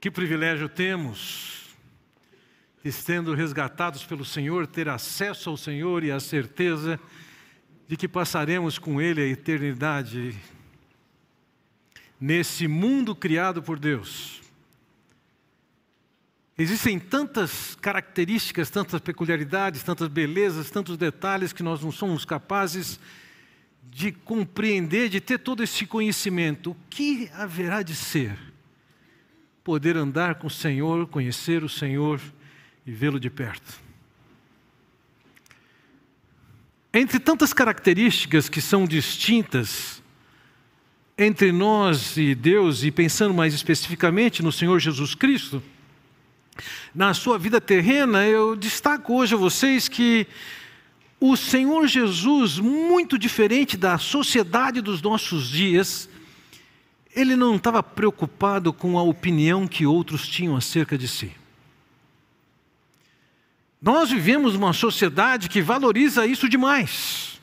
Que privilégio temos, estando resgatados pelo Senhor, ter acesso ao Senhor e a certeza de que passaremos com Ele a eternidade nesse mundo criado por Deus. Existem tantas características, tantas peculiaridades, tantas belezas, tantos detalhes que nós não somos capazes de compreender, de ter todo esse conhecimento. O que haverá de ser? Poder andar com o Senhor, conhecer o Senhor e vê-lo de perto. Entre tantas características que são distintas entre nós e Deus, e pensando mais especificamente no Senhor Jesus Cristo, na sua vida terrena, eu destaco hoje a vocês que o Senhor Jesus, muito diferente da sociedade dos nossos dias, ele não estava preocupado com a opinião que outros tinham acerca de si. Nós vivemos uma sociedade que valoriza isso demais.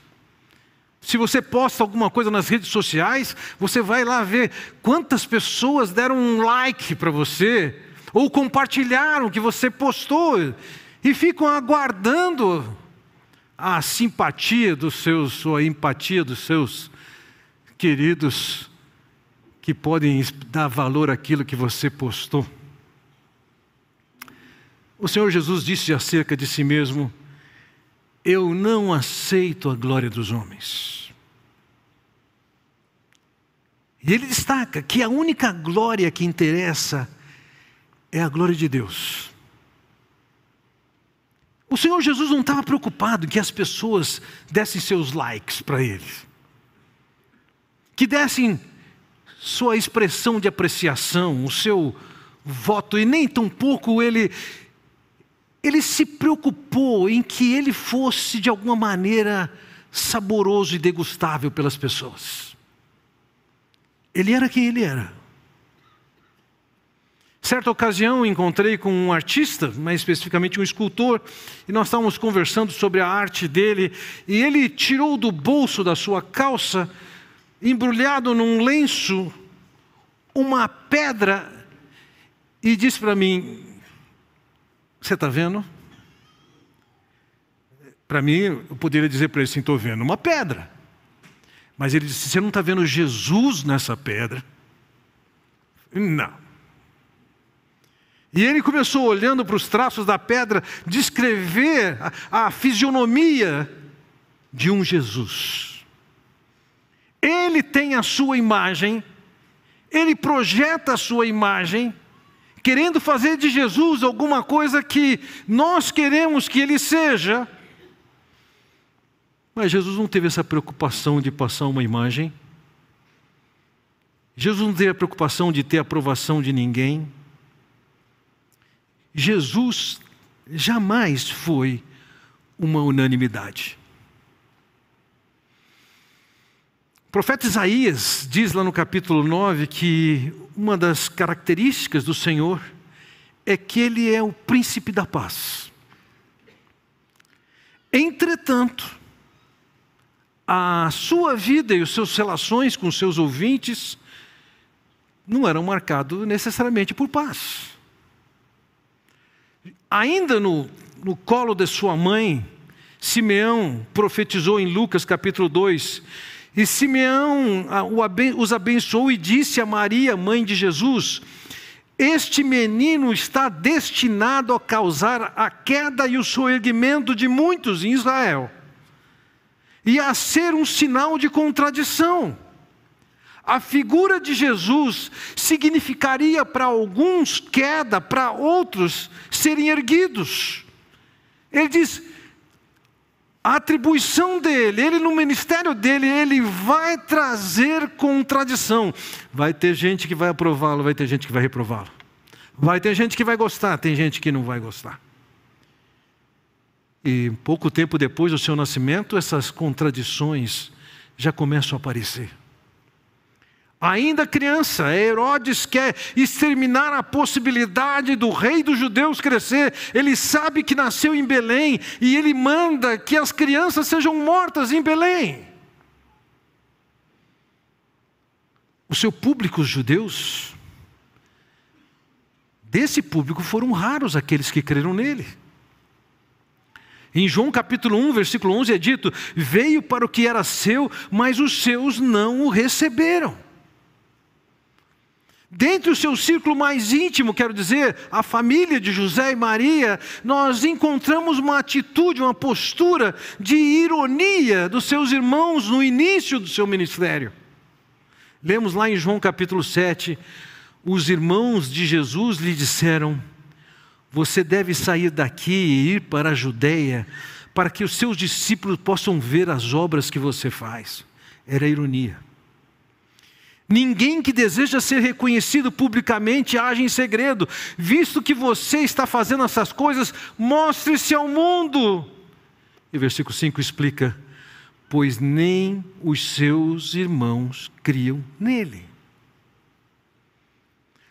Se você posta alguma coisa nas redes sociais, você vai lá ver quantas pessoas deram um like para você, ou compartilharam o que você postou, e ficam aguardando a simpatia dos seus, ou a empatia dos seus queridos que podem dar valor àquilo que você postou. O Senhor Jesus disse acerca de si mesmo: Eu não aceito a glória dos homens. E ele destaca que a única glória que interessa é a glória de Deus. O Senhor Jesus não estava preocupado que as pessoas dessem seus likes para ele, que dessem sua expressão de apreciação, o seu voto, e nem tampouco ele, ele se preocupou em que ele fosse de alguma maneira saboroso e degustável pelas pessoas. Ele era quem ele era. Certa ocasião encontrei com um artista, mais especificamente um escultor, e nós estávamos conversando sobre a arte dele, e ele tirou do bolso da sua calça embrulhado num lenço, uma pedra, e disse para mim: Você está vendo? Para mim, eu poderia dizer para ele assim: Estou vendo uma pedra. Mas ele disse: Você não está vendo Jesus nessa pedra? Não. E ele começou, olhando para os traços da pedra, descrever a, a fisionomia de um Jesus. Ele tem a sua imagem, ele projeta a sua imagem, querendo fazer de Jesus alguma coisa que nós queremos que ele seja. Mas Jesus não teve essa preocupação de passar uma imagem. Jesus não teve a preocupação de ter aprovação de ninguém. Jesus jamais foi uma unanimidade. Profeta Isaías diz lá no capítulo 9 que uma das características do Senhor é que Ele é o príncipe da paz. Entretanto, a sua vida e as suas relações com seus ouvintes não eram marcados necessariamente por paz. Ainda no, no colo de sua mãe, Simeão profetizou em Lucas capítulo 2 e Simeão os abençoou e disse a Maria, mãe de Jesus: Este menino está destinado a causar a queda e o soerguimento de muitos em Israel, e a ser um sinal de contradição. A figura de Jesus significaria para alguns queda, para outros serem erguidos. Ele diz: a atribuição dele, ele no ministério dele, ele vai trazer contradição. Vai ter gente que vai aprová-lo, vai ter gente que vai reprová-lo. Vai ter gente que vai gostar, tem gente que não vai gostar. E pouco tempo depois do seu nascimento, essas contradições já começam a aparecer. Ainda criança, Herodes quer exterminar a possibilidade do rei dos judeus crescer. Ele sabe que nasceu em Belém e ele manda que as crianças sejam mortas em Belém. O seu público, os judeus, desse público foram raros aqueles que creram nele. Em João capítulo 1, versículo 11 é dito: Veio para o que era seu, mas os seus não o receberam. Dentro do seu círculo mais íntimo, quero dizer, a família de José e Maria, nós encontramos uma atitude, uma postura de ironia dos seus irmãos no início do seu ministério. Lemos lá em João capítulo 7, os irmãos de Jesus lhe disseram: Você deve sair daqui e ir para a Judéia, para que os seus discípulos possam ver as obras que você faz. Era ironia. Ninguém que deseja ser reconhecido publicamente age em segredo. Visto que você está fazendo essas coisas, mostre-se ao mundo. E o versículo 5 explica: Pois nem os seus irmãos criam nele.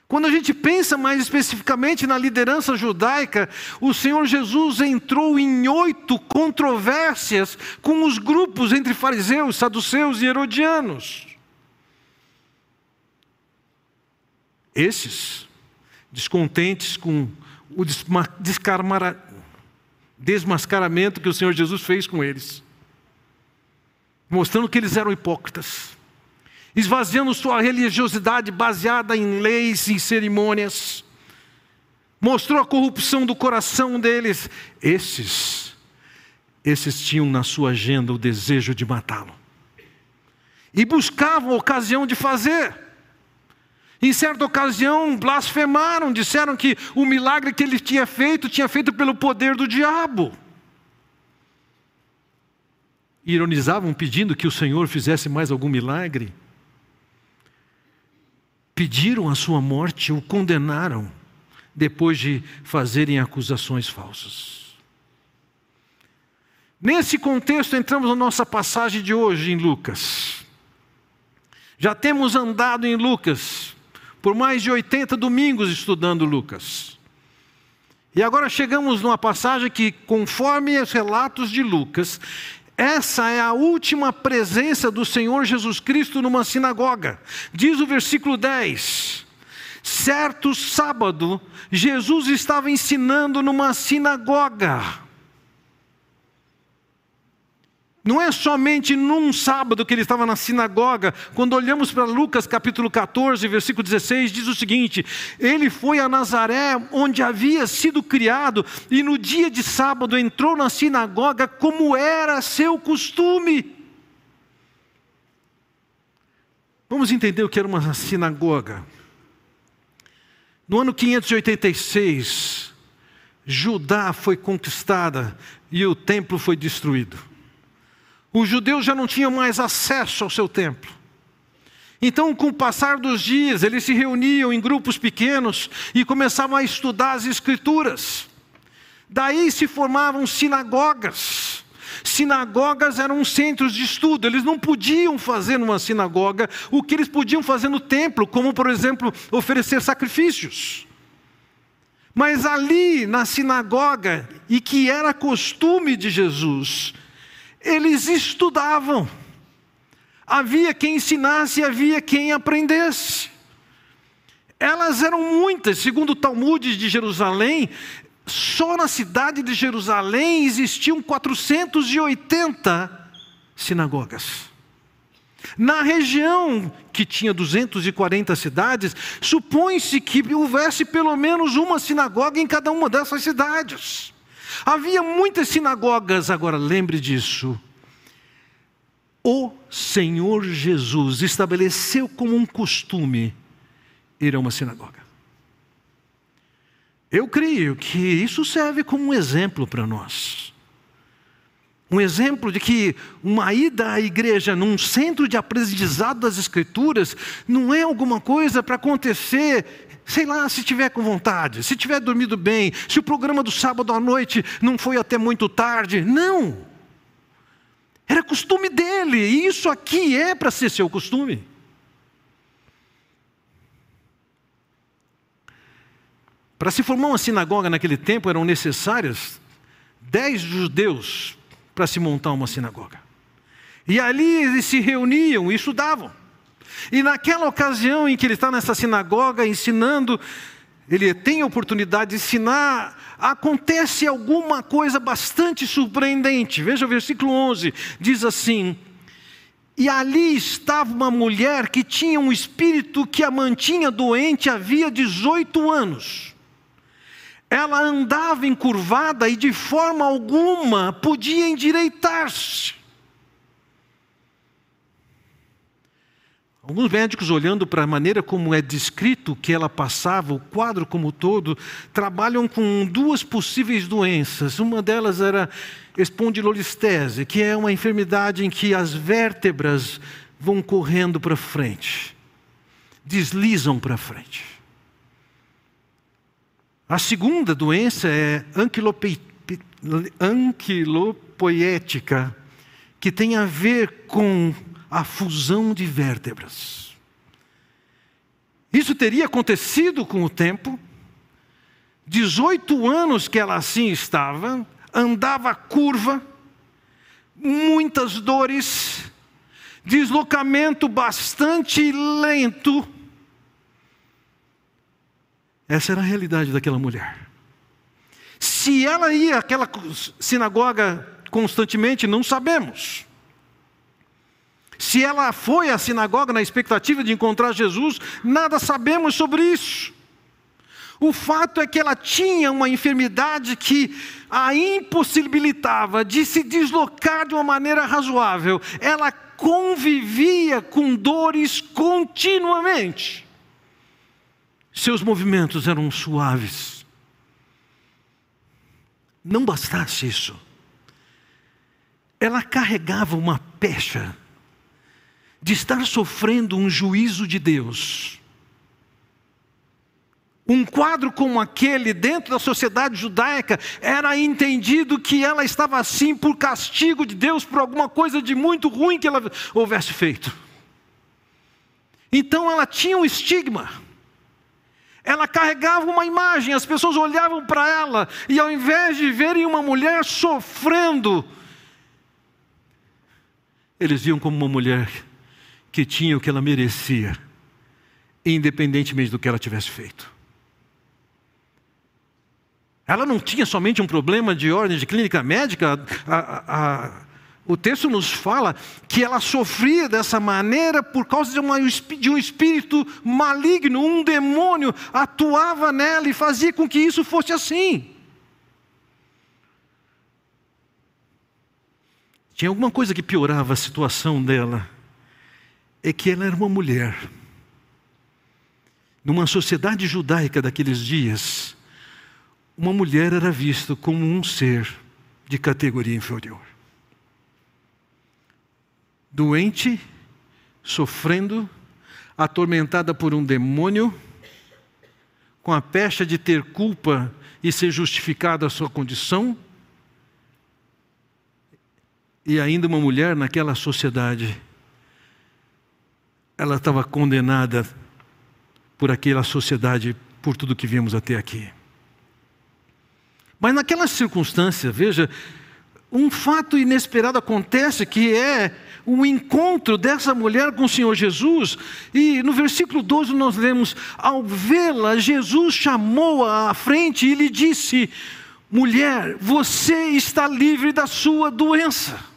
Quando a gente pensa mais especificamente na liderança judaica, o Senhor Jesus entrou em oito controvérsias com os grupos entre fariseus, saduceus e herodianos. Esses, descontentes com o desmascaramento que o Senhor Jesus fez com eles, mostrando que eles eram hipócritas, esvaziando sua religiosidade baseada em leis e cerimônias, mostrou a corrupção do coração deles. Esses, esses tinham na sua agenda o desejo de matá-lo e buscavam ocasião de fazer. Em certa ocasião, blasfemaram, disseram que o milagre que ele tinha feito, tinha feito pelo poder do diabo. Ironizavam pedindo que o Senhor fizesse mais algum milagre. Pediram a sua morte, o condenaram, depois de fazerem acusações falsas. Nesse contexto, entramos na nossa passagem de hoje em Lucas. Já temos andado em Lucas por mais de 80 domingos estudando Lucas. E agora chegamos numa passagem que, conforme os relatos de Lucas, essa é a última presença do Senhor Jesus Cristo numa sinagoga. Diz o versículo 10: Certo sábado, Jesus estava ensinando numa sinagoga. Não é somente num sábado que ele estava na sinagoga. Quando olhamos para Lucas capítulo 14, versículo 16, diz o seguinte: Ele foi a Nazaré, onde havia sido criado, e no dia de sábado entrou na sinagoga, como era seu costume. Vamos entender o que era uma sinagoga. No ano 586, Judá foi conquistada e o templo foi destruído. Os judeus já não tinham mais acesso ao seu templo. Então, com o passar dos dias, eles se reuniam em grupos pequenos e começavam a estudar as Escrituras. Daí se formavam sinagogas. Sinagogas eram centros de estudo, eles não podiam fazer numa sinagoga o que eles podiam fazer no templo, como, por exemplo, oferecer sacrifícios. Mas ali na sinagoga, e que era costume de Jesus, eles estudavam. Havia quem ensinasse e havia quem aprendesse. Elas eram muitas, segundo o Talmud de Jerusalém, só na cidade de Jerusalém existiam 480 sinagogas. Na região que tinha 240 cidades, supõe-se que houvesse pelo menos uma sinagoga em cada uma dessas cidades. Havia muitas sinagogas, agora lembre disso. O Senhor Jesus estabeleceu como um costume ir a uma sinagoga. Eu creio que isso serve como um exemplo para nós. Um exemplo de que uma ida à igreja num centro de aprendizado das Escrituras não é alguma coisa para acontecer sei lá, se tiver com vontade, se tiver dormido bem, se o programa do sábado à noite não foi até muito tarde. Não. Era costume dele, e isso aqui é para ser seu costume. Para se formar uma sinagoga naquele tempo eram necessárias dez judeus para se montar uma sinagoga. E ali eles se reuniam e estudavam. E naquela ocasião em que ele está nessa sinagoga ensinando, ele tem a oportunidade de ensinar, acontece alguma coisa bastante surpreendente. Veja o versículo 11: diz assim: E ali estava uma mulher que tinha um espírito que a mantinha doente havia 18 anos. Ela andava encurvada e de forma alguma podia endireitar-se. Alguns médicos, olhando para a maneira como é descrito que ela passava, o quadro como todo, trabalham com duas possíveis doenças. Uma delas era espondilolistese, que é uma enfermidade em que as vértebras vão correndo para frente, deslizam para frente. A segunda doença é anquilopoética, que tem a ver com a fusão de vértebras. Isso teria acontecido com o tempo. 18 anos que ela assim estava, andava curva, muitas dores, deslocamento bastante lento. Essa era a realidade daquela mulher. Se ela ia àquela sinagoga constantemente, não sabemos. Se ela foi à sinagoga na expectativa de encontrar Jesus, nada sabemos sobre isso. O fato é que ela tinha uma enfermidade que a impossibilitava de se deslocar de uma maneira razoável. Ela convivia com dores continuamente. Seus movimentos eram suaves. Não bastasse isso, ela carregava uma pecha de estar sofrendo um juízo de Deus. Um quadro como aquele dentro da sociedade judaica era entendido que ela estava assim por castigo de Deus por alguma coisa de muito ruim que ela houvesse feito. Então ela tinha um estigma. Ela carregava uma imagem, as pessoas olhavam para ela e ao invés de verem uma mulher sofrendo, eles viam como uma mulher que tinha o que ela merecia, independentemente do que ela tivesse feito. Ela não tinha somente um problema de ordem de clínica médica, a, a, a, o texto nos fala que ela sofria dessa maneira por causa de, uma, de um espírito maligno, um demônio atuava nela e fazia com que isso fosse assim. Tinha alguma coisa que piorava a situação dela é que ela era uma mulher. Numa sociedade judaica daqueles dias, uma mulher era vista como um ser de categoria inferior. Doente, sofrendo, atormentada por um demônio, com a pecha de ter culpa e ser justificada a sua condição, e ainda uma mulher naquela sociedade ela estava condenada por aquela sociedade, por tudo que vimos até aqui. Mas naquela circunstância, veja, um fato inesperado acontece que é o encontro dessa mulher com o Senhor Jesus, e no versículo 12 nós lemos: ao vê-la, Jesus chamou-a à frente e lhe disse: Mulher, você está livre da sua doença.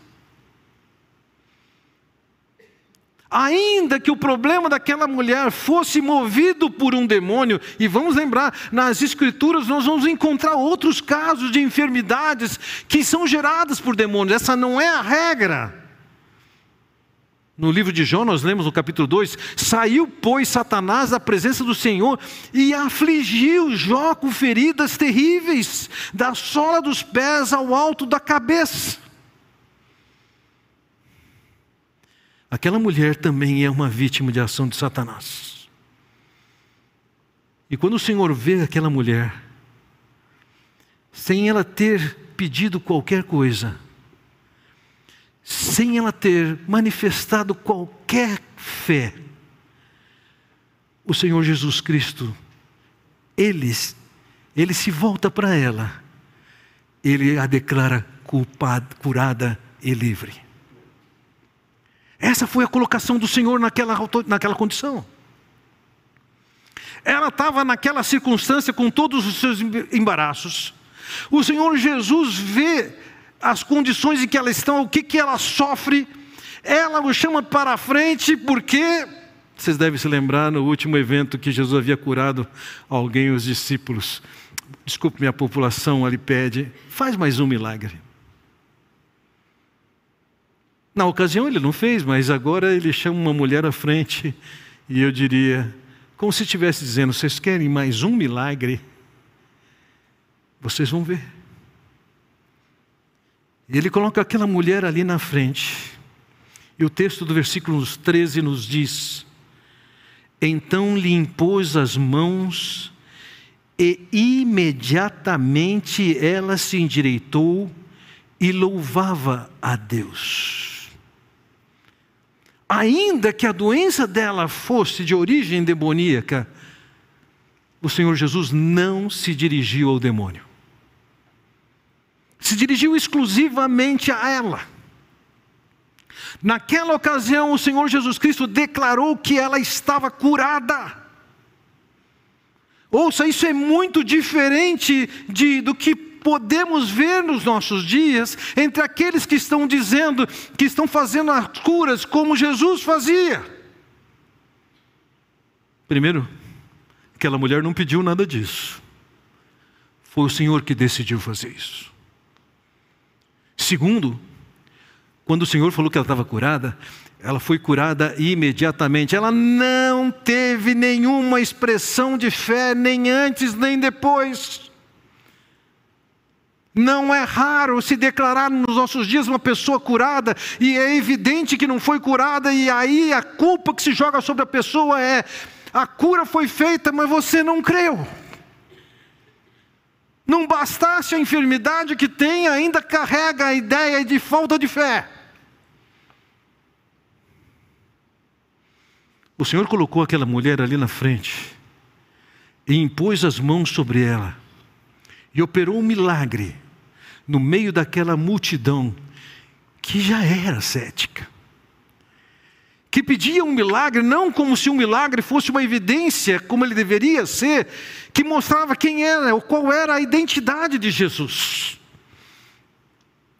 Ainda que o problema daquela mulher fosse movido por um demônio, e vamos lembrar, nas Escrituras nós vamos encontrar outros casos de enfermidades que são geradas por demônios, essa não é a regra. No livro de João, nós lemos no capítulo 2: Saiu, pois, Satanás da presença do Senhor e afligiu Jó com feridas terríveis, da sola dos pés ao alto da cabeça. Aquela mulher também é uma vítima de ação de Satanás. E quando o Senhor vê aquela mulher, sem ela ter pedido qualquer coisa, sem ela ter manifestado qualquer fé, o Senhor Jesus Cristo, ele, ele se volta para ela, ele a declara culpada, curada e livre. Essa foi a colocação do Senhor naquela, naquela condição. ela estava naquela circunstância com todos os seus embaraços. O Senhor Jesus vê as condições em que ela está, o que, que ela sofre, ela o chama para a frente, porque vocês devem se lembrar no último evento que Jesus havia curado alguém, os discípulos. Desculpe, minha população ali pede, faz mais um milagre. Na ocasião ele não fez, mas agora ele chama uma mulher à frente e eu diria, como se estivesse dizendo: vocês querem mais um milagre? Vocês vão ver. E ele coloca aquela mulher ali na frente. E o texto do versículo 13 nos diz: Então lhe impôs as mãos, e imediatamente ela se endireitou e louvava a Deus ainda que a doença dela fosse de origem demoníaca, o Senhor Jesus não se dirigiu ao demônio. Se dirigiu exclusivamente a ela. Naquela ocasião, o Senhor Jesus Cristo declarou que ela estava curada. Ouça, isso é muito diferente de, do que podemos ver nos nossos dias entre aqueles que estão dizendo que estão fazendo as curas como Jesus fazia. Primeiro, aquela mulher não pediu nada disso. Foi o Senhor que decidiu fazer isso. Segundo, quando o Senhor falou que ela estava curada, ela foi curada imediatamente. Ela não teve nenhuma expressão de fé, nem antes nem depois. Não é raro se declarar nos nossos dias uma pessoa curada e é evidente que não foi curada, e aí a culpa que se joga sobre a pessoa é: a cura foi feita, mas você não creu. Não bastasse a enfermidade que tem, ainda carrega a ideia de falta de fé. O Senhor colocou aquela mulher ali na frente e impôs as mãos sobre ela e operou um milagre no meio daquela multidão que já era cética, que pedia um milagre, não como se um milagre fosse uma evidência, como ele deveria ser, que mostrava quem era, ou qual era a identidade de Jesus.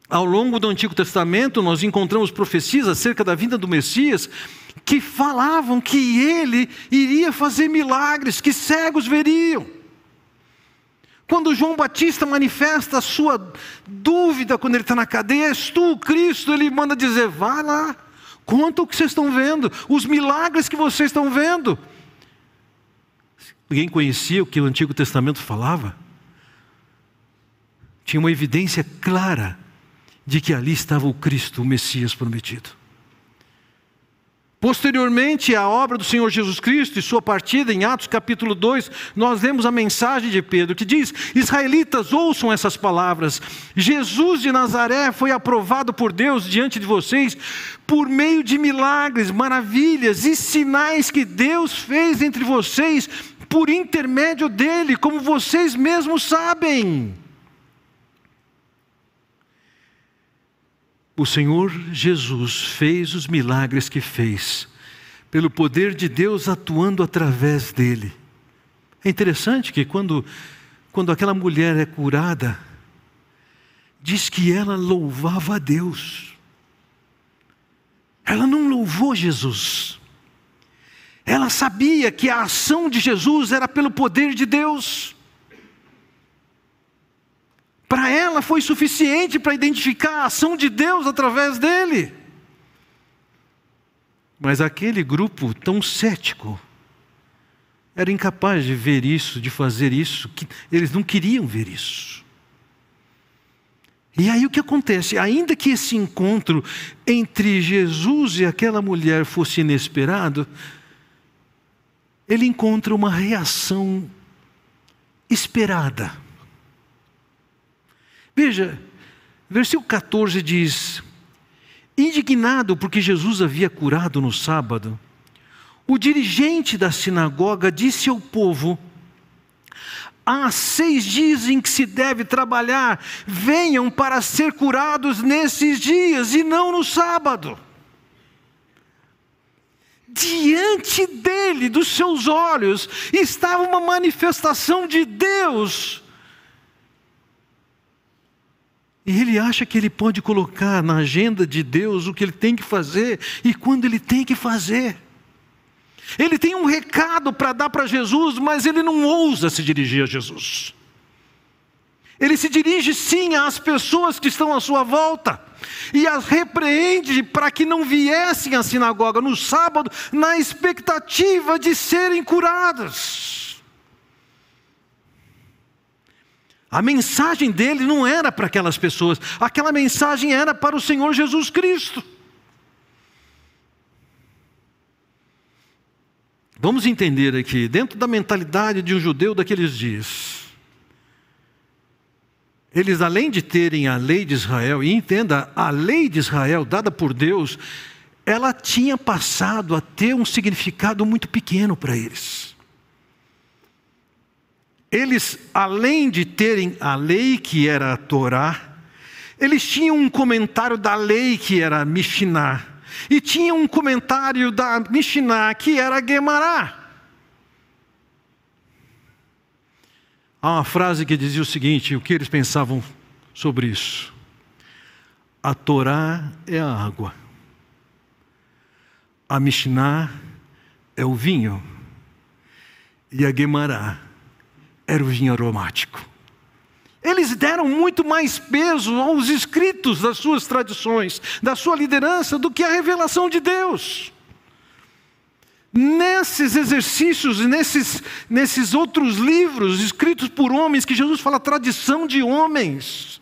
Ao longo do Antigo Testamento, nós encontramos profecias acerca da vinda do Messias que falavam que ele iria fazer milagres, que cegos veriam quando João Batista manifesta a sua dúvida quando ele está na cadeia, és tu o Cristo, ele manda dizer: vá lá, conta o que vocês estão vendo, os milagres que vocês estão vendo. Alguém conhecia o que o Antigo Testamento falava? Tinha uma evidência clara de que ali estava o Cristo, o Messias prometido. Posteriormente à obra do Senhor Jesus Cristo e sua partida, em Atos capítulo 2, nós lemos a mensagem de Pedro que diz: Israelitas, ouçam essas palavras. Jesus de Nazaré foi aprovado por Deus diante de vocês por meio de milagres, maravilhas e sinais que Deus fez entre vocês por intermédio dele, como vocês mesmos sabem. O Senhor Jesus fez os milagres que fez, pelo poder de Deus atuando através dele. É interessante que quando, quando aquela mulher é curada, diz que ela louvava a Deus. Ela não louvou Jesus. Ela sabia que a ação de Jesus era pelo poder de Deus. Para ela foi suficiente para identificar a ação de Deus através dele. Mas aquele grupo tão cético era incapaz de ver isso, de fazer isso, que eles não queriam ver isso. E aí o que acontece? Ainda que esse encontro entre Jesus e aquela mulher fosse inesperado, ele encontra uma reação esperada. Veja, versículo 14 diz: Indignado porque Jesus havia curado no sábado, o dirigente da sinagoga disse ao povo: Há seis dias em que se deve trabalhar, venham para ser curados nesses dias e não no sábado. diante dele, dos seus olhos, estava uma manifestação de Deus. E ele acha que ele pode colocar na agenda de Deus o que ele tem que fazer e quando ele tem que fazer. Ele tem um recado para dar para Jesus, mas ele não ousa se dirigir a Jesus. Ele se dirige sim às pessoas que estão à sua volta e as repreende para que não viessem à sinagoga no sábado na expectativa de serem curadas. A mensagem dele não era para aquelas pessoas, aquela mensagem era para o Senhor Jesus Cristo. Vamos entender aqui, dentro da mentalidade de um judeu daqueles dias, eles, além de terem a lei de Israel, e entenda, a lei de Israel dada por Deus, ela tinha passado a ter um significado muito pequeno para eles. Eles, além de terem a lei que era a Torá, eles tinham um comentário da lei que era a Mishnah, e tinham um comentário da Mishnah que era a Gemará. Há uma frase que dizia o seguinte: o que eles pensavam sobre isso? A Torá é a água, a Mishnah é o vinho, e a Gemara era o vinho aromático. Eles deram muito mais peso aos escritos das suas tradições, da sua liderança, do que à revelação de Deus. Nesses exercícios, nesses, nesses outros livros escritos por homens, que Jesus fala tradição de homens,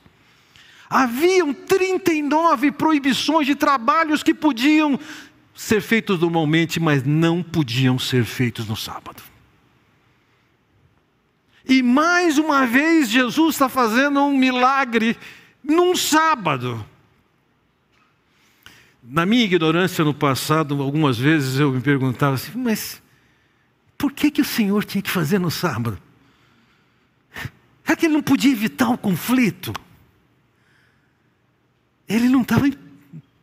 haviam 39 proibições de trabalhos que podiam ser feitos normalmente, mas não podiam ser feitos no sábado. E mais uma vez, Jesus está fazendo um milagre num sábado. Na minha ignorância no passado, algumas vezes eu me perguntava assim, mas por que, que o Senhor tinha que fazer no sábado? É que ele não podia evitar o conflito? Ele não estava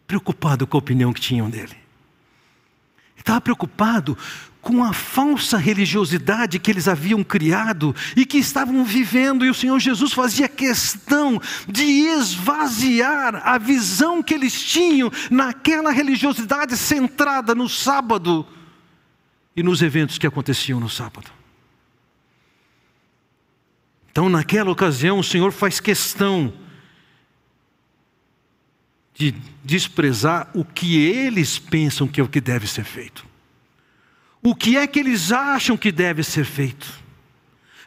preocupado com a opinião que tinham dele. Ele estava preocupado com a falsa religiosidade que eles haviam criado e que estavam vivendo, e o Senhor Jesus fazia questão de esvaziar a visão que eles tinham naquela religiosidade centrada no sábado e nos eventos que aconteciam no sábado. Então, naquela ocasião, o Senhor faz questão de desprezar o que eles pensam que é o que deve ser feito o que é que eles acham que deve ser feito.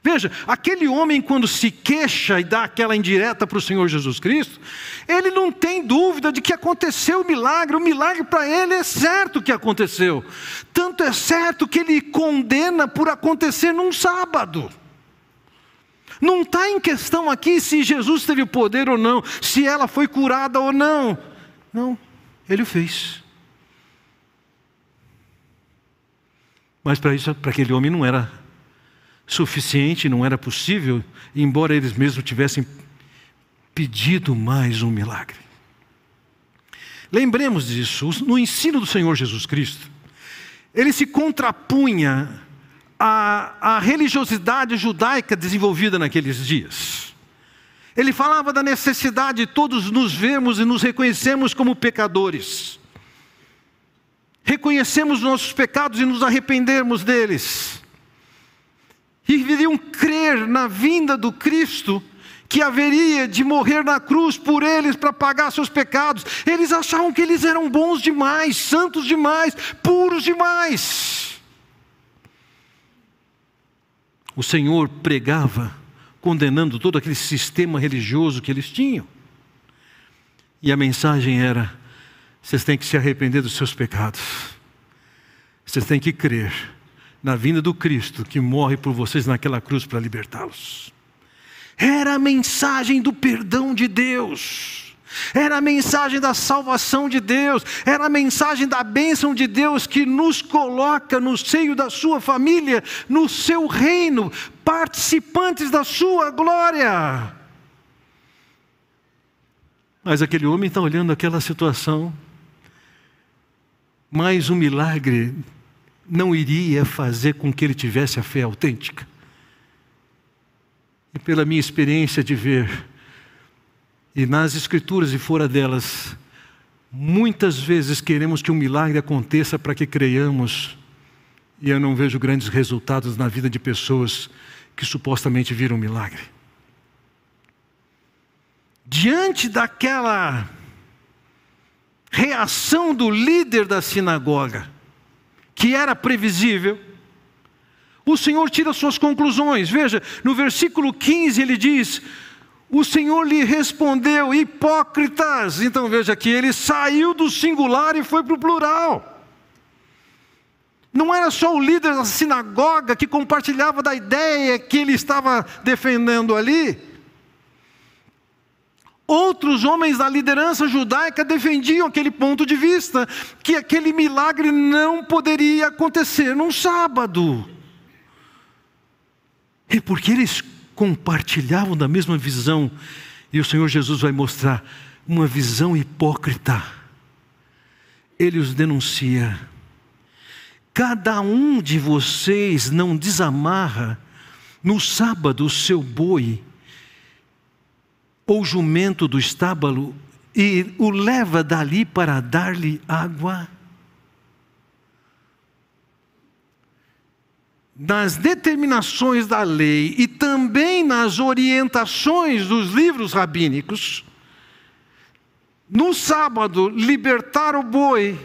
Veja, aquele homem, quando se queixa e dá aquela indireta para o Senhor Jesus Cristo, ele não tem dúvida de que aconteceu o milagre, o milagre para ele é certo que aconteceu. Tanto é certo que ele condena por acontecer num sábado. Não está em questão aqui se Jesus teve poder ou não, se ela foi curada ou não. Não, ele o fez. Mas para isso, para aquele homem não era suficiente, não era possível, embora eles mesmos tivessem pedido mais um milagre. Lembremos disso, no ensino do Senhor Jesus Cristo, ele se contrapunha à, à religiosidade judaica desenvolvida naqueles dias. Ele falava da necessidade de todos nos vermos e nos reconhecermos como pecadores reconhecemos nossos pecados e nos arrependermos deles. E iriam crer na vinda do Cristo, que haveria de morrer na cruz por eles para pagar seus pecados. Eles achavam que eles eram bons demais, santos demais, puros demais. O Senhor pregava, condenando todo aquele sistema religioso que eles tinham. E a mensagem era: vocês têm que se arrepender dos seus pecados. Vocês têm que crer na vinda do Cristo que morre por vocês naquela cruz para libertá-los. Era a mensagem do perdão de Deus. Era a mensagem da salvação de Deus, era a mensagem da bênção de Deus que nos coloca no seio da sua família, no seu reino, participantes da sua glória. Mas aquele homem está olhando aquela situação mais um milagre não iria fazer com que ele tivesse a fé autêntica. E pela minha experiência de ver, e nas Escrituras e fora delas, muitas vezes queremos que um milagre aconteça para que creiamos, e eu não vejo grandes resultados na vida de pessoas que supostamente viram um milagre. Diante daquela reação do líder da sinagoga, que era previsível, o Senhor tira suas conclusões. Veja, no versículo 15 ele diz: O Senhor lhe respondeu, hipócritas. Então veja que ele saiu do singular e foi para o plural. Não era só o líder da sinagoga que compartilhava da ideia que ele estava defendendo ali. Outros homens da liderança judaica defendiam aquele ponto de vista, que aquele milagre não poderia acontecer num sábado. E porque eles compartilhavam da mesma visão, e o Senhor Jesus vai mostrar uma visão hipócrita, ele os denuncia. Cada um de vocês não desamarra no sábado o seu boi ou jumento do estábulo e o leva dali para dar-lhe água? Nas determinações da lei e também nas orientações dos livros rabínicos, no sábado, libertar o boi,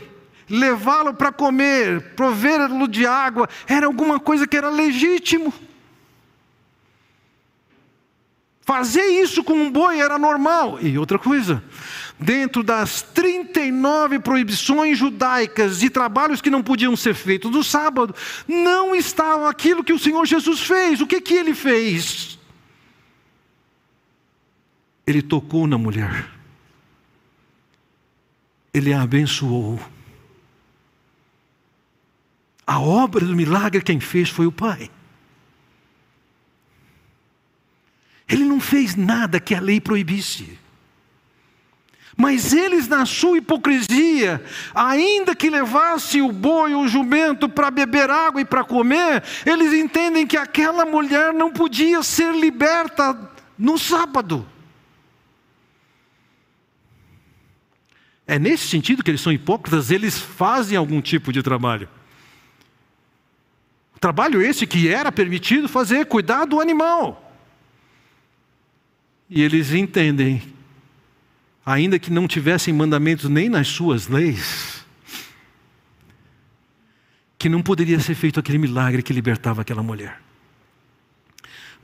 levá-lo para comer, provê-lo de água, era alguma coisa que era legítimo. Fazer isso com um boi era normal. E outra coisa, dentro das 39 proibições judaicas de trabalhos que não podiam ser feitos no sábado, não estava aquilo que o Senhor Jesus fez. O que que ele fez? Ele tocou na mulher. Ele a abençoou. A obra do milagre quem fez foi o Pai. Ele não fez nada que a lei proibisse. Mas eles, na sua hipocrisia, ainda que levasse o boi ou o jumento para beber água e para comer, eles entendem que aquela mulher não podia ser liberta no sábado. É nesse sentido que eles são hipócritas, eles fazem algum tipo de trabalho. Trabalho esse que era permitido fazer, cuidar do animal. E eles entendem, ainda que não tivessem mandamentos nem nas suas leis, que não poderia ser feito aquele milagre que libertava aquela mulher.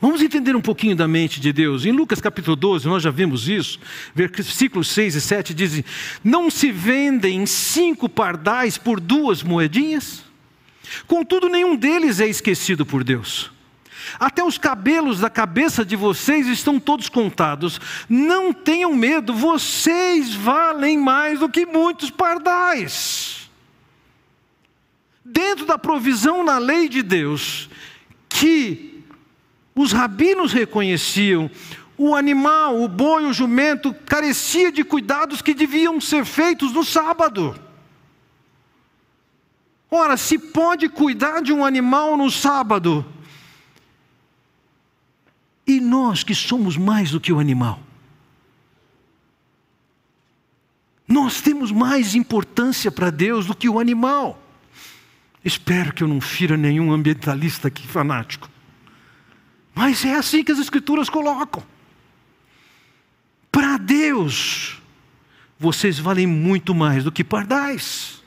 Vamos entender um pouquinho da mente de Deus. Em Lucas capítulo 12, nós já vimos isso. Versículos 6 e 7 dizem: Não se vendem cinco pardais por duas moedinhas? Contudo, nenhum deles é esquecido por Deus. Até os cabelos da cabeça de vocês estão todos contados. Não tenham medo, vocês valem mais do que muitos pardais. Dentro da provisão na lei de Deus, que os rabinos reconheciam, o animal, o boi, o jumento, carecia de cuidados que deviam ser feitos no sábado. Ora, se pode cuidar de um animal no sábado, nós que somos mais do que o animal? Nós temos mais importância para Deus do que o animal. Espero que eu não fira nenhum ambientalista aqui fanático. Mas é assim que as Escrituras colocam. Para Deus, vocês valem muito mais do que pardais.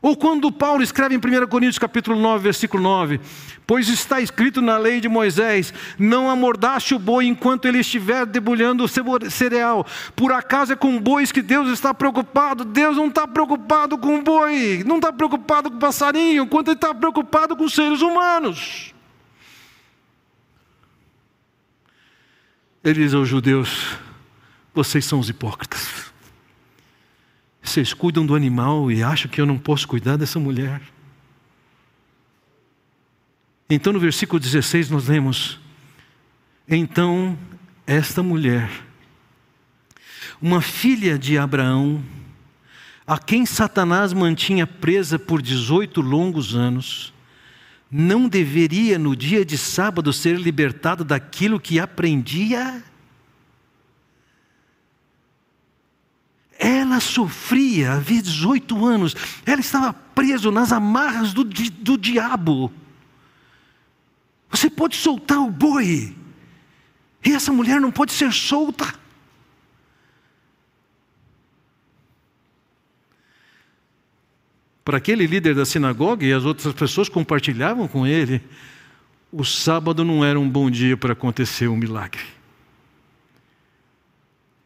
Ou quando Paulo escreve em 1 Coríntios capítulo 9, versículo 9, pois está escrito na lei de Moisés, não amordaste o boi enquanto ele estiver debulhando o cereal. Por acaso é com bois que Deus está preocupado? Deus não está preocupado com o boi, não está preocupado com o passarinho, quanto ele está preocupado com os seres humanos. Ele diz aos judeus, vocês são os hipócritas. Vocês cuidam do animal e acham que eu não posso cuidar dessa mulher? Então, no versículo 16, nós lemos: Então, esta mulher, uma filha de Abraão, a quem Satanás mantinha presa por 18 longos anos, não deveria no dia de sábado ser libertado daquilo que aprendia? Ela sofria, havia 18 anos, ela estava presa nas amarras do, do diabo. Você pode soltar o boi, e essa mulher não pode ser solta. Para aquele líder da sinagoga e as outras pessoas compartilhavam com ele, o sábado não era um bom dia para acontecer um milagre.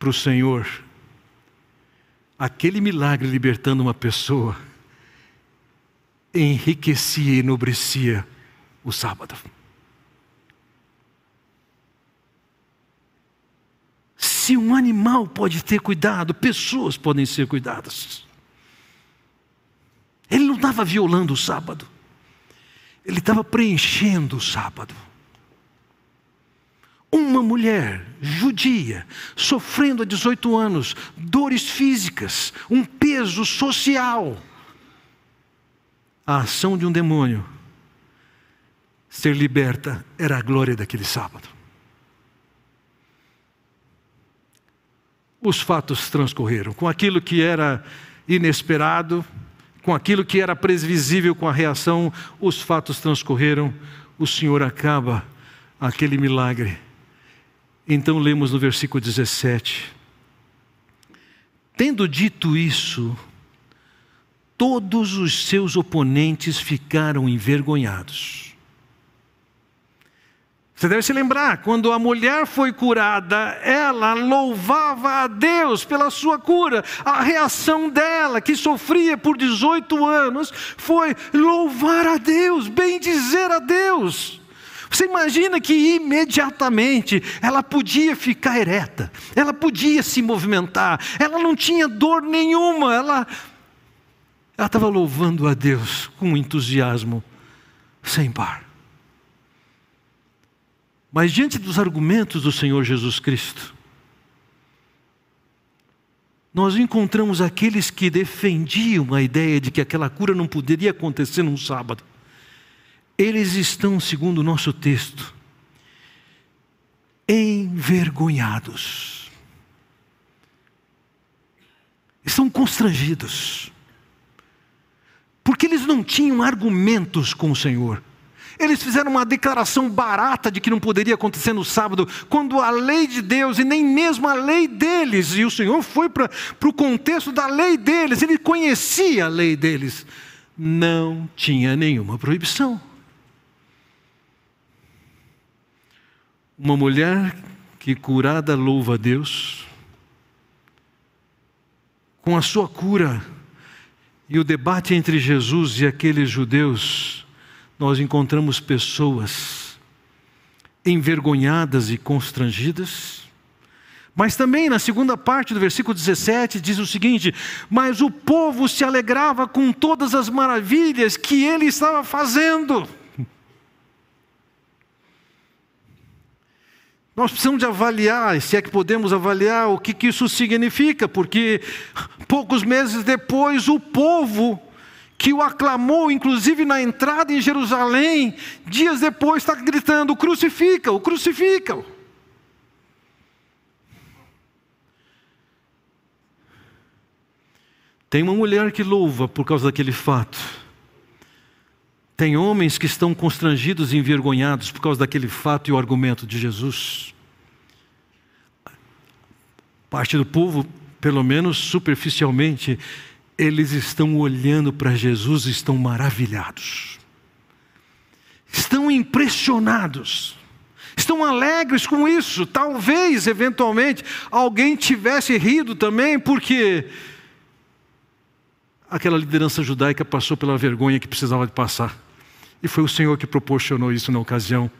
Para o Senhor, aquele milagre libertando uma pessoa enriquecia e enobrecia o sábado. Se um animal pode ter cuidado, pessoas podem ser cuidadas. Ele não estava violando o sábado, ele estava preenchendo o sábado uma mulher judia, sofrendo há 18 anos, dores físicas, um peso social. A ação de um demônio ser liberta era a glória daquele sábado. Os fatos transcorreram com aquilo que era inesperado, com aquilo que era previsível com a reação, os fatos transcorreram, o Senhor acaba aquele milagre então lemos no versículo 17: Tendo dito isso, todos os seus oponentes ficaram envergonhados. Você deve se lembrar, quando a mulher foi curada, ela louvava a Deus pela sua cura. A reação dela, que sofria por 18 anos, foi louvar a Deus, bem dizer a Deus. Você imagina que imediatamente ela podia ficar ereta, ela podia se movimentar, ela não tinha dor nenhuma, ela ela estava louvando a Deus com entusiasmo sem par. Mas diante dos argumentos do Senhor Jesus Cristo, nós encontramos aqueles que defendiam a ideia de que aquela cura não poderia acontecer num sábado. Eles estão, segundo o nosso texto, envergonhados. Estão constrangidos. Porque eles não tinham argumentos com o Senhor. Eles fizeram uma declaração barata de que não poderia acontecer no sábado, quando a lei de Deus e nem mesmo a lei deles, e o Senhor foi para o contexto da lei deles, ele conhecia a lei deles, não tinha nenhuma proibição. Uma mulher que curada louva a Deus, com a sua cura e o debate entre Jesus e aqueles judeus, nós encontramos pessoas envergonhadas e constrangidas. Mas também na segunda parte do versículo 17 diz o seguinte: Mas o povo se alegrava com todas as maravilhas que ele estava fazendo. Nós precisamos de avaliar, se é que podemos avaliar, o que, que isso significa, porque poucos meses depois o povo que o aclamou, inclusive na entrada em Jerusalém, dias depois está gritando: crucifica-o, crucifica-o. Tem uma mulher que louva por causa daquele fato. Tem homens que estão constrangidos e envergonhados por causa daquele fato e o argumento de Jesus. Parte do povo, pelo menos superficialmente, eles estão olhando para Jesus e estão maravilhados. Estão impressionados. Estão alegres com isso. Talvez, eventualmente, alguém tivesse rido também, porque aquela liderança judaica passou pela vergonha que precisava de passar. E foi o Senhor que proporcionou isso na ocasião.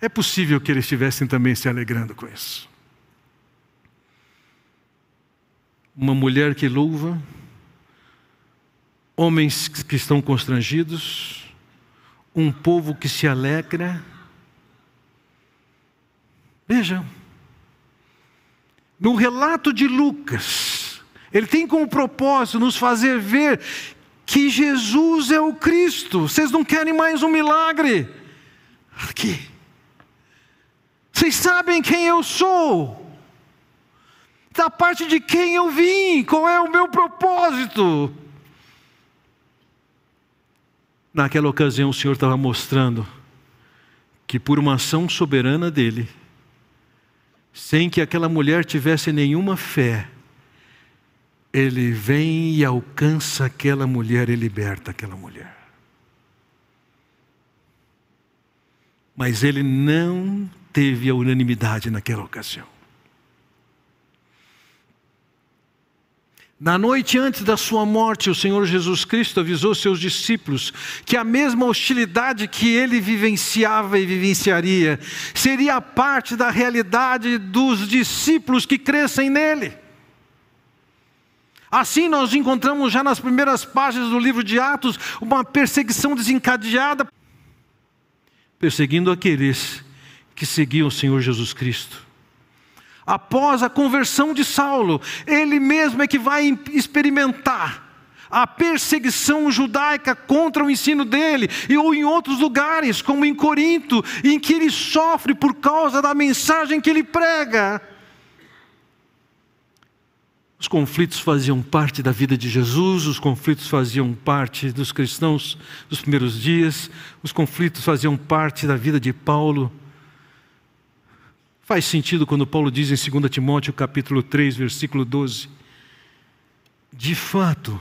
É possível que eles estivessem também se alegrando com isso. Uma mulher que louva, homens que estão constrangidos, um povo que se alegra. Vejam, no relato de Lucas, Ele tem como propósito nos fazer ver que Jesus é o Cristo. Vocês não querem mais um milagre? Aqui. Vocês sabem quem eu sou. Da parte de quem eu vim, qual é o meu propósito. Naquela ocasião, o Senhor estava mostrando que, por uma ação soberana dele, sem que aquela mulher tivesse nenhuma fé, ele vem e alcança aquela mulher e liberta aquela mulher. Mas ele não teve a unanimidade naquela ocasião. Na noite antes da sua morte, o Senhor Jesus Cristo avisou seus discípulos que a mesma hostilidade que ele vivenciava e vivenciaria seria parte da realidade dos discípulos que crescem nele. Assim, nós encontramos já nas primeiras páginas do livro de Atos uma perseguição desencadeada, perseguindo aqueles que seguiam o Senhor Jesus Cristo após a conversão de Saulo, ele mesmo é que vai experimentar a perseguição judaica contra o ensino dele, e ou em outros lugares, como em Corinto, em que ele sofre por causa da mensagem que ele prega. Os conflitos faziam parte da vida de Jesus, os conflitos faziam parte dos cristãos dos primeiros dias, os conflitos faziam parte da vida de Paulo. Faz sentido quando Paulo diz em 2 Timóteo capítulo 3, versículo 12: De fato,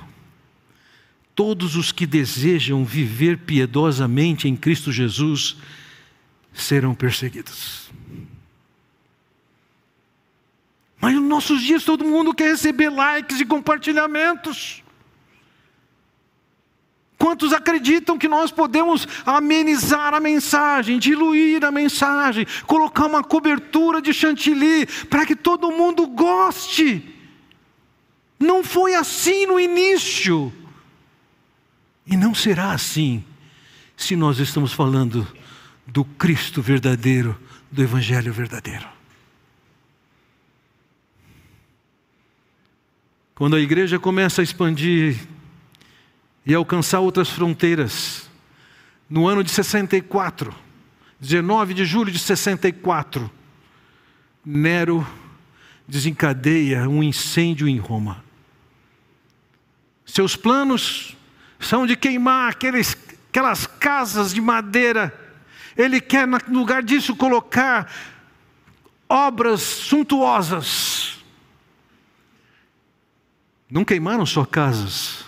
todos os que desejam viver piedosamente em Cristo Jesus serão perseguidos. Mas nos nossos dias todo mundo quer receber likes e compartilhamentos. Quantos acreditam que nós podemos amenizar a mensagem, diluir a mensagem, colocar uma cobertura de chantilly para que todo mundo goste? Não foi assim no início. E não será assim se nós estamos falando do Cristo verdadeiro, do Evangelho verdadeiro. Quando a igreja começa a expandir e alcançar outras fronteiras. No ano de 64, 19 de julho de 64, Nero desencadeia um incêndio em Roma. Seus planos são de queimar aqueles, aquelas casas de madeira. Ele quer, no lugar disso, colocar obras suntuosas. Não queimaram só casas,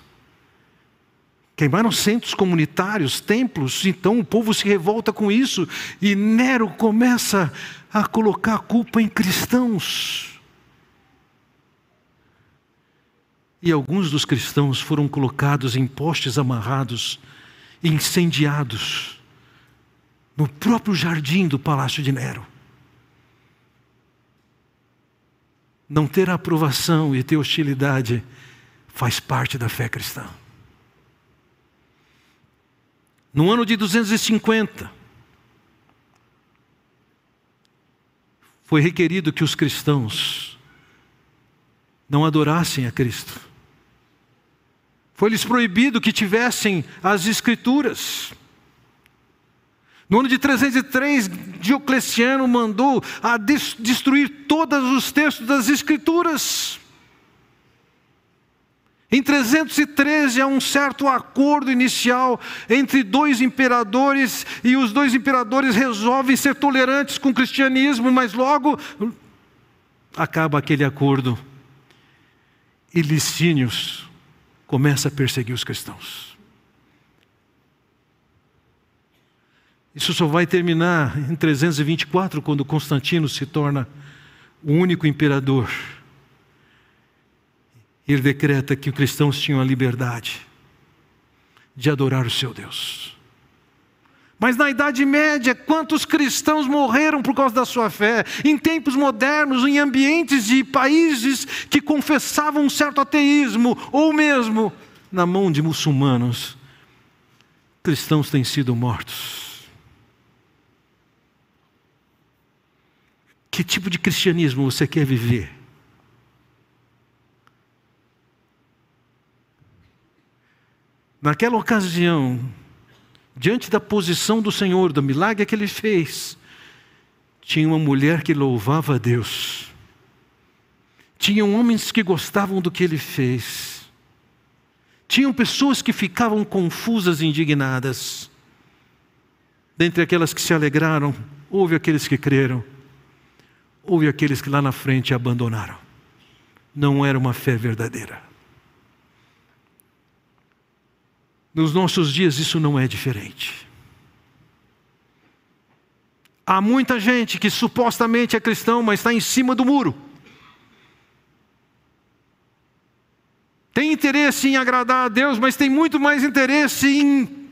Queimaram centros comunitários, templos, então o povo se revolta com isso e Nero começa a colocar a culpa em cristãos. E alguns dos cristãos foram colocados em postes amarrados, incendiados, no próprio jardim do palácio de Nero. Não ter aprovação e ter hostilidade faz parte da fé cristã. No ano de 250, foi requerido que os cristãos não adorassem a Cristo. Foi-lhes proibido que tivessem as Escrituras. No ano de 303, Diocleciano mandou a destruir todos os textos das Escrituras. Em 313 há um certo acordo inicial entre dois imperadores e os dois imperadores resolvem ser tolerantes com o cristianismo, mas logo acaba aquele acordo e Licínios começa a perseguir os cristãos. Isso só vai terminar em 324, quando Constantino se torna o único imperador ele decreta que os cristãos tinham a liberdade de adorar o seu Deus. Mas na Idade Média, quantos cristãos morreram por causa da sua fé? Em tempos modernos, em ambientes de países que confessavam um certo ateísmo, ou mesmo na mão de muçulmanos, cristãos têm sido mortos. Que tipo de cristianismo você quer viver? Naquela ocasião, diante da posição do Senhor, do milagre que ele fez, tinha uma mulher que louvava a Deus. Tinham homens que gostavam do que ele fez. Tinham pessoas que ficavam confusas e indignadas. Dentre aquelas que se alegraram, houve aqueles que creram houve aqueles que lá na frente abandonaram. Não era uma fé verdadeira. Nos nossos dias isso não é diferente. Há muita gente que supostamente é cristão, mas está em cima do muro. Tem interesse em agradar a Deus, mas tem muito mais interesse em,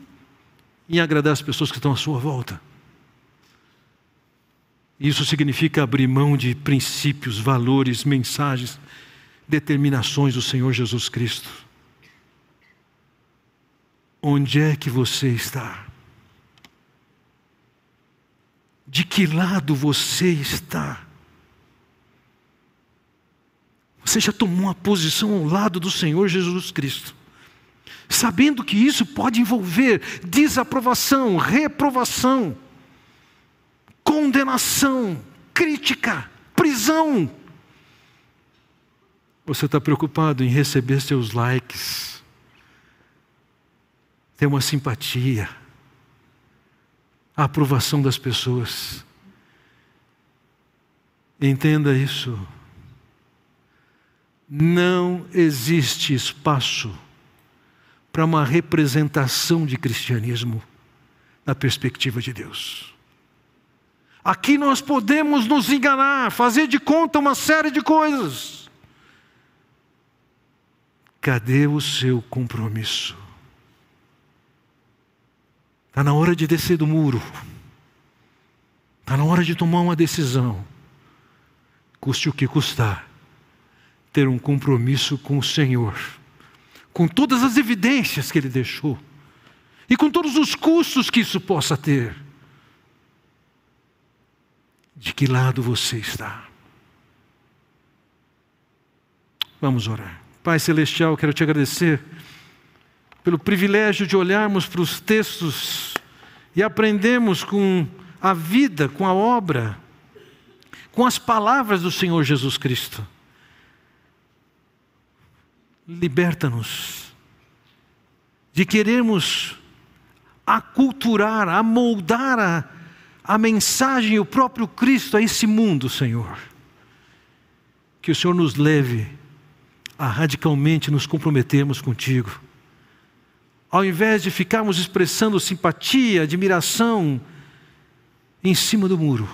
em agradar as pessoas que estão à sua volta. Isso significa abrir mão de princípios, valores, mensagens, determinações do Senhor Jesus Cristo. Onde é que você está? De que lado você está? Você já tomou uma posição ao lado do Senhor Jesus Cristo, sabendo que isso pode envolver desaprovação, reprovação, condenação, crítica, prisão. Você está preocupado em receber seus likes, ter uma simpatia, a aprovação das pessoas. Entenda isso. Não existe espaço para uma representação de cristianismo na perspectiva de Deus. Aqui nós podemos nos enganar, fazer de conta uma série de coisas. Cadê o seu compromisso? Está na hora de descer do muro. Está na hora de tomar uma decisão. Custe o que custar. Ter um compromisso com o Senhor. Com todas as evidências que Ele deixou. E com todos os custos que isso possa ter. De que lado você está? Vamos orar. Pai Celestial, quero te agradecer pelo privilégio de olharmos para os textos e aprendemos com a vida, com a obra, com as palavras do Senhor Jesus Cristo. Liberta-nos de querermos aculturar, amoldar a, a mensagem o próprio Cristo a esse mundo, Senhor. Que o Senhor nos leve a radicalmente nos comprometermos contigo ao invés de ficarmos expressando simpatia, admiração em cima do muro.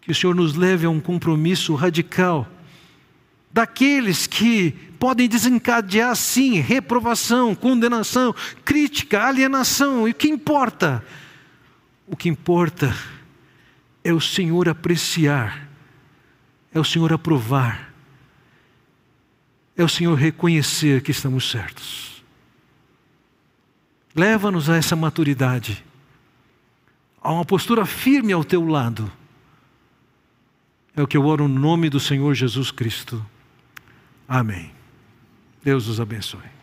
Que o Senhor nos leve a um compromisso radical daqueles que podem desencadear, sim, reprovação, condenação, crítica, alienação. E o que importa? O que importa é o Senhor apreciar, é o Senhor aprovar, é o Senhor reconhecer que estamos certos. Leva-nos a essa maturidade, a uma postura firme ao teu lado. É o que eu oro no nome do Senhor Jesus Cristo. Amém. Deus os abençoe.